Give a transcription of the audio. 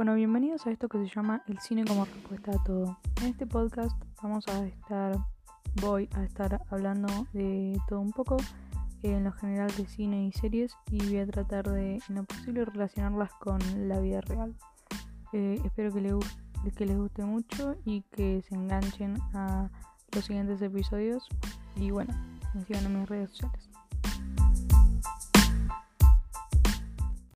Bueno, bienvenidos a esto que se llama El cine como respuesta a todo. En este podcast vamos a estar, voy a estar hablando de todo un poco, eh, en lo general de cine y series, y voy a tratar de, en lo posible, relacionarlas con la vida real. Eh, espero que les, que les guste mucho y que se enganchen a los siguientes episodios. Y bueno, me sigan en mis redes sociales.